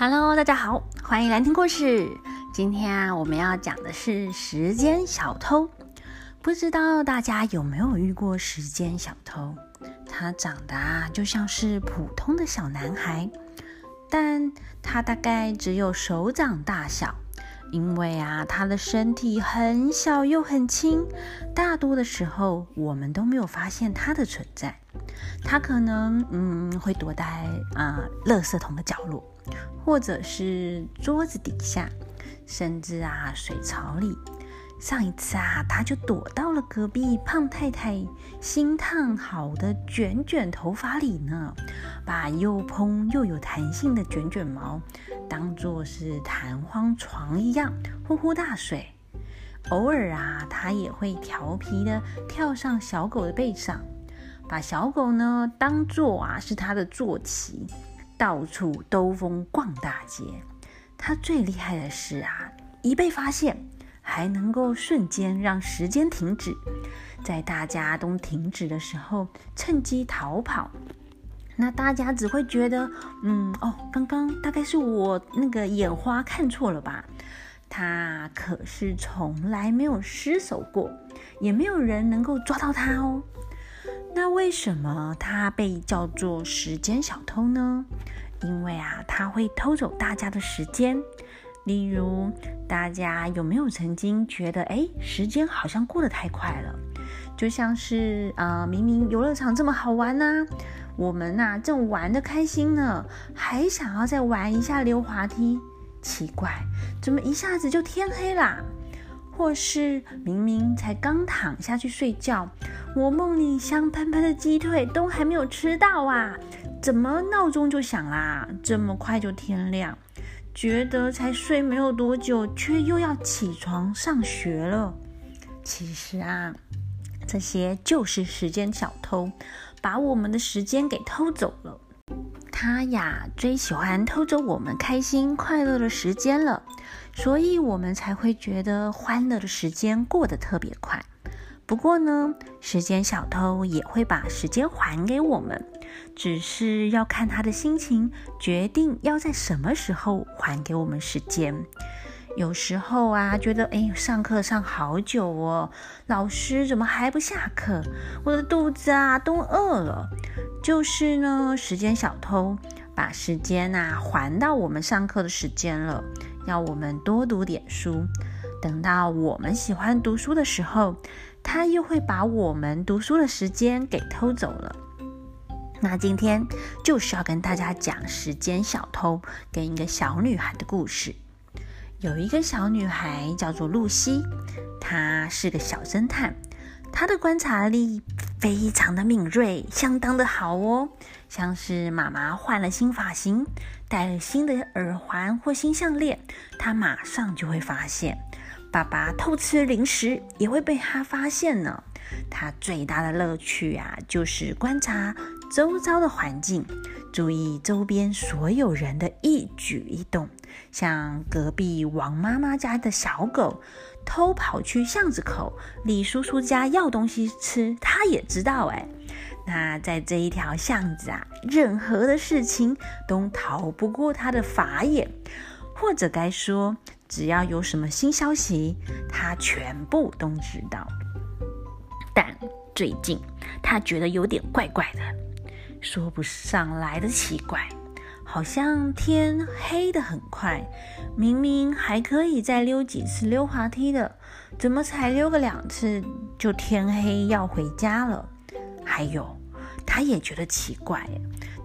Hello，大家好，欢迎来听故事。今天啊，我们要讲的是时间小偷。不知道大家有没有遇过时间小偷？他长得啊，就像是普通的小男孩，但他大概只有手掌大小。因为啊，他的身体很小又很轻，大多的时候我们都没有发现他的存在。他可能嗯会躲在啊垃圾桶的角落，或者是桌子底下，甚至啊水槽里。上一次啊，他就躲到了隔壁胖太太新烫好的卷卷头发里呢，把又蓬又有弹性的卷卷毛当做是弹簧床一样呼呼大睡。偶尔啊，他也会调皮的跳上小狗的背上，把小狗呢当做啊是他的坐骑，到处兜风逛大街。他最厉害的是啊，一被发现。还能够瞬间让时间停止，在大家都停止的时候趁机逃跑。那大家只会觉得，嗯，哦，刚刚大概是我那个眼花看错了吧？他可是从来没有失手过，也没有人能够抓到他哦。那为什么他被叫做时间小偷呢？因为啊，他会偷走大家的时间。例如，大家有没有曾经觉得，哎，时间好像过得太快了？就像是啊，明明游乐场这么好玩呢，我们呐正玩得开心呢，还想要再玩一下溜滑梯，奇怪，怎么一下子就天黑啦？或是明明才刚躺下去睡觉，我梦里香喷喷的鸡腿都还没有吃到啊，怎么闹钟就响啦？这么快就天亮？觉得才睡没有多久，却又要起床上学了。其实啊，这些就是时间小偷，把我们的时间给偷走了。他呀，最喜欢偷走我们开心快乐的时间了，所以我们才会觉得欢乐的时间过得特别快。不过呢，时间小偷也会把时间还给我们，只是要看他的心情，决定要在什么时候还给我们时间。有时候啊，觉得哎，上课上好久哦，老师怎么还不下课？我的肚子啊都饿了。就是呢，时间小偷把时间呐还到我们上课的时间了，要我们多读点书。等到我们喜欢读书的时候。他又会把我们读书的时间给偷走了。那今天就是要跟大家讲时间小偷跟一个小女孩的故事。有一个小女孩叫做露西，她是个小侦探，他的观察力非常的敏锐，相当的好哦。像是妈妈换了新发型，戴了新的耳环或新项链，他马上就会发现。爸爸偷吃零食也会被他发现呢。他最大的乐趣啊，就是观察周遭的环境，注意周边所有人的一举一动。像隔壁王妈妈家的小狗偷跑去巷子口李叔叔家要东西吃，他也知道哎。那在这一条巷子啊，任何的事情都逃不过他的法眼，或者该说。只要有什么新消息，他全部都知道。但最近他觉得有点怪怪的，说不上来的奇怪，好像天黑的很快，明明还可以再溜几次溜滑梯的，怎么才溜个两次就天黑要回家了？还有，他也觉得奇怪，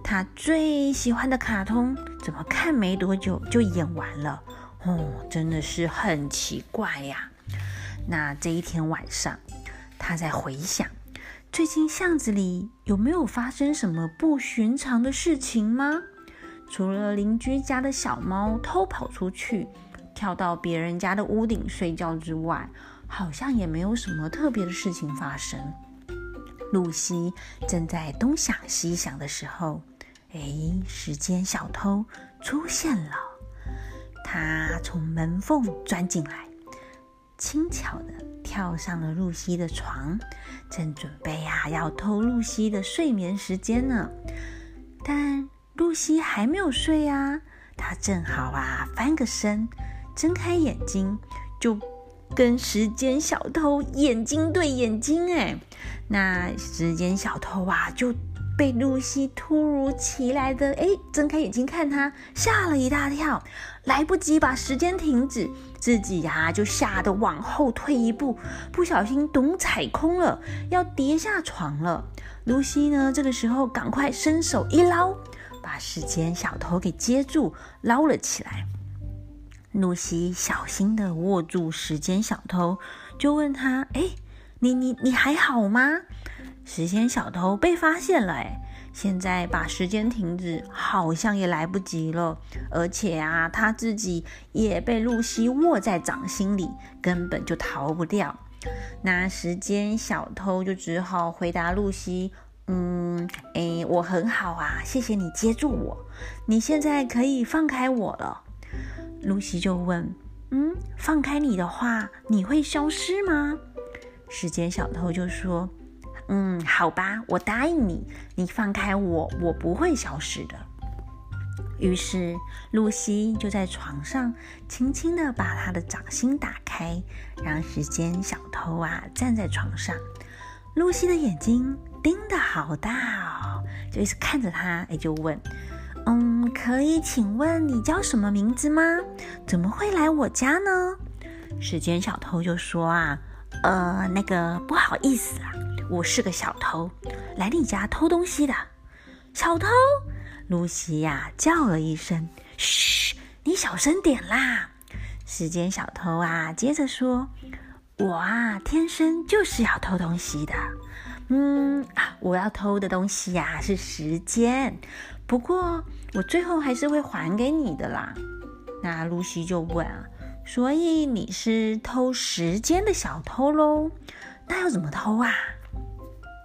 他最喜欢的卡通怎么看没多久就演完了？哦，真的是很奇怪呀。那这一天晚上，他在回想最近巷子里有没有发生什么不寻常的事情吗？除了邻居家的小猫偷跑出去，跳到别人家的屋顶睡觉之外，好像也没有什么特别的事情发生。露西正在东想西想的时候，哎，时间小偷出现了。他从门缝钻进来，轻巧的跳上了露西的床，正准备呀要偷露西的睡眠时间呢。但露西还没有睡呀，她正好啊翻个身，睁开眼睛，就跟时间小偷眼睛对眼睛。哎，那时间小偷啊就。被露西突如其来的哎睁开眼睛看他，吓了一大跳，来不及把时间停止，自己呀就吓得往后退一步，不小心咚踩空了，要跌下床了。露西呢这个时候赶快伸手一捞，把时间小偷给接住，捞了起来。露西小心的握住时间小偷，就问他：哎，你你你还好吗？时间小偷被发现了，哎，现在把时间停止好像也来不及了，而且啊，他自己也被露西握在掌心里，根本就逃不掉。那时间小偷就只好回答露西：“嗯，我很好啊，谢谢你接住我，你现在可以放开我了。”露西就问：“嗯，放开你的话，你会消失吗？”时间小偷就说。嗯，好吧，我答应你，你放开我，我不会消失的。于是露西就在床上轻轻的把她的掌心打开，让时间小偷啊站在床上。露西的眼睛盯得好大哦，就一直看着他，哎，就问：“嗯，可以请问你叫什么名字吗？怎么会来我家呢？”时间小偷就说：“啊，呃，那个不好意思啊。”我是个小偷，来你家偷东西的。小偷，露西呀叫了一声：“嘘，你小声点啦。”时间小偷啊，接着说：“我啊，天生就是要偷东西的。嗯啊，我要偷的东西呀是时间，不过我最后还是会还给你的啦。”那露西就问：“所以你是偷时间的小偷喽？那要怎么偷啊？”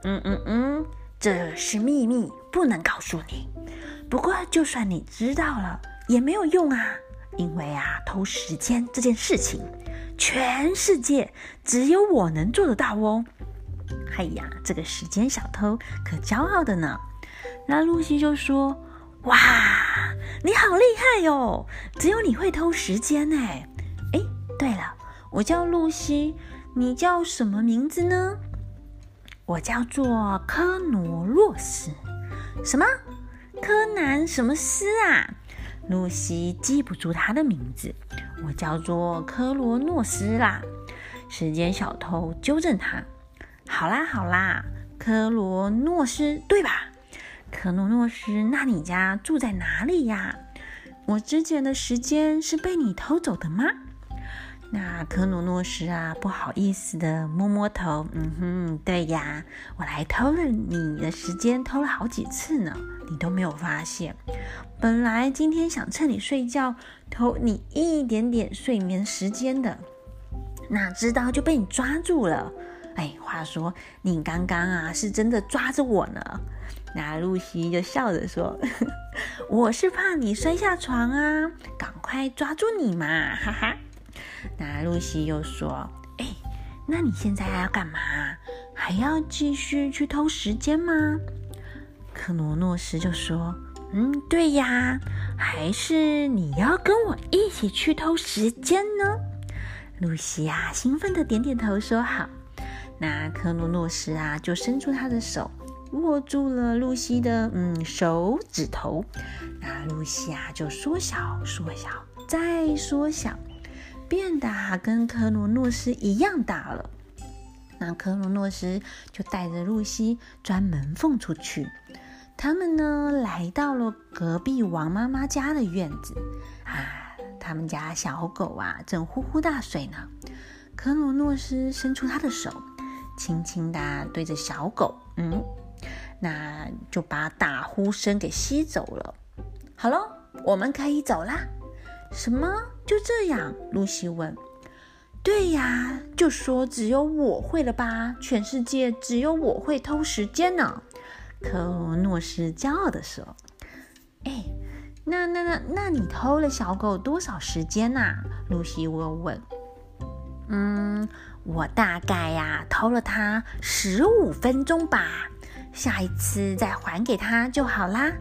嗯嗯嗯，这是秘密，不能告诉你。不过，就算你知道了，也没有用啊，因为啊，偷时间这件事情，全世界只有我能做得到哦。哎呀，这个时间小偷可骄傲的呢。那露西就说：“哇，你好厉害哟！只有你会偷时间呢。哎，对了，我叫露西，你叫什么名字呢？”我叫做科罗诺斯，什么？柯南什么斯啊？露西记不住他的名字。我叫做科罗诺斯啦。时间小偷纠正他。好啦好啦，科罗诺斯对吧？科罗诺斯，那你家住在哪里呀？我之前的时间是被你偷走的吗？那科罗诺斯啊，不好意思的摸摸头，嗯哼，对呀，我来偷了你的时间，偷了好几次呢，你都没有发现。本来今天想趁你睡觉偷你一点点睡眠时间的，哪知道就被你抓住了。哎，话说你刚刚啊，是真的抓着我呢。那露西就笑着说：“ 我是怕你摔下床啊，赶快抓住你嘛，哈哈。”那露西又说：“哎，那你现在还要干嘛？还要继续去偷时间吗？”克罗诺斯就说：“嗯，对呀，还是你要跟我一起去偷时间呢？”露西啊，兴奋的点点头说：“好。”那克罗诺斯啊，就伸出他的手，握住了露西的嗯手指头。那露西啊，就缩小、缩小、再缩小。变得跟科罗诺斯一样大了。那科罗诺斯就带着露西钻门缝出去。他们呢，来到了隔壁王妈妈家的院子。啊，他们家小狗啊，正呼呼大睡呢。科罗诺斯伸出他的手，轻轻的对着小狗，嗯，那就把打呼声给吸走了。好了，我们可以走啦。什么？就这样？露西问。对呀，就说只有我会了吧？全世界只有我会偷时间呢。科诺斯骄傲地说。哎，那那那那你偷了小狗多少时间呐？露西问问。嗯，我大概呀偷了他十五分钟吧。下一次再还给他就好啦。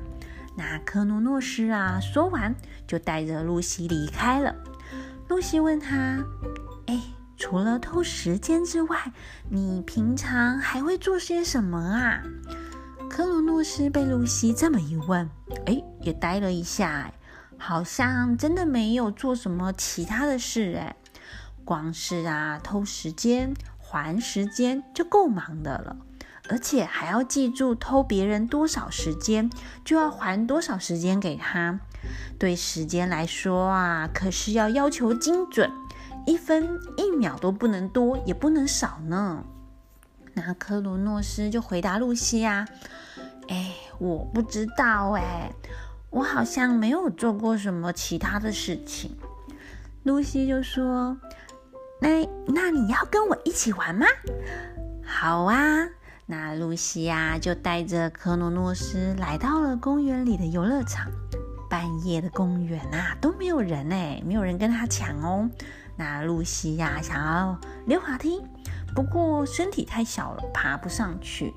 那科诺诺斯啊，说完就带着露西离开了。露西问他：“哎，除了偷时间之外，你平常还会做些什么啊？”科罗诺斯被露西这么一问，哎，也呆了一下，好像真的没有做什么其他的事，哎，光是啊偷时间还时间就够忙的了，而且还要记住偷别人多少时间，就要还多少时间给他。对时间来说啊，可是要要求精准，一分一秒都不能多，也不能少呢。那科罗诺斯就回答露西啊：“哎，我不知道哎，我好像没有做过什么其他的事情。”露西就说：“那那你要跟我一起玩吗？”“好啊。”那露西呀就带着科诺诺斯来到了公园里的游乐场。半夜的公园啊都没有人哎，没有人跟他抢哦。那露西呀想要溜滑梯。不过身体太小了，爬不上去。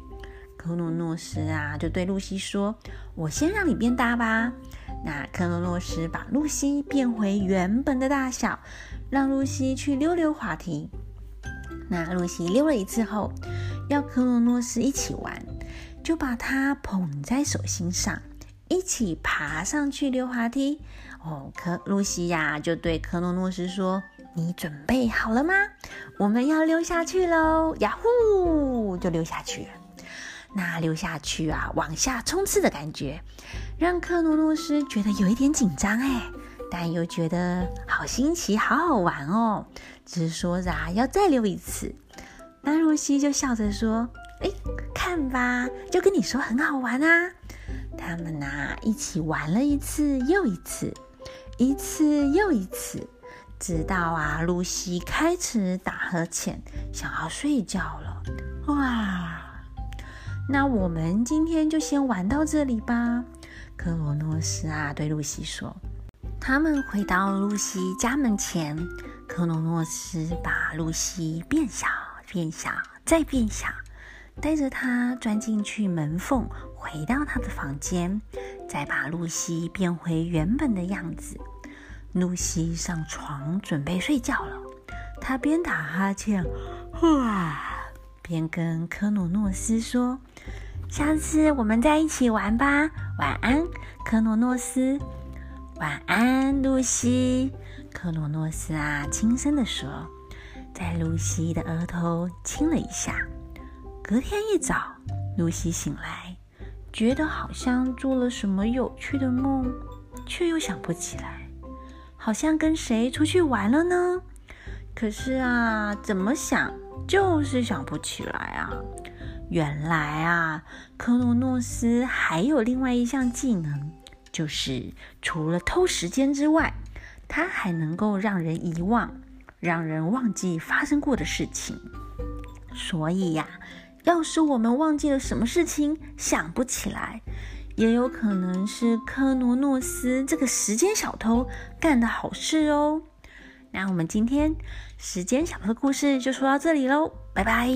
科诺诺斯啊，就对露西说：“我先让你变大吧。”那科诺诺斯把露西变回原本的大小，让露西去溜溜滑梯。那露西溜了一次后，要科诺诺斯一起玩，就把他捧在手心上，一起爬上去溜滑梯。哦，科露西呀，就对科诺诺斯说。你准备好了吗？我们要溜下去喽！呀呼，就溜下去。那溜下去啊，往下冲刺的感觉，让克诺诺斯觉得有一点紧张哎，但又觉得好新奇、好好玩哦。只是说着要再溜一次。那露西就笑着说：“哎，看吧，就跟你说很好玩啊。”他们呐，一起玩了一次又一次，一次又一次。直到啊，露西开始打呵欠，想要睡觉了。哇，那我们今天就先玩到这里吧。克罗诺斯啊，对露西说。他们回到露西家门前，克诺诺斯把露西变小、变小、再变小，带着她钻进去门缝，回到他的房间，再把露西变回原本的样子。露西上床准备睡觉了，她边打哈欠，哇，边跟科诺诺斯说：“下次我们再一起玩吧，晚安，科诺诺斯。”“晚安，露西。”科罗诺斯啊，轻声的说，在露西的额头亲了一下。隔天一早，露西醒来，觉得好像做了什么有趣的梦，却又想不起来。好像跟谁出去玩了呢？可是啊，怎么想就是想不起来啊！原来啊，科罗诺斯还有另外一项技能，就是除了偷时间之外，它还能够让人遗忘，让人忘记发生过的事情。所以呀，要是我们忘记了什么事情，想不起来。也有可能是科罗诺斯这个时间小偷干的好事哦。那我们今天时间小偷的故事就说到这里喽，拜拜。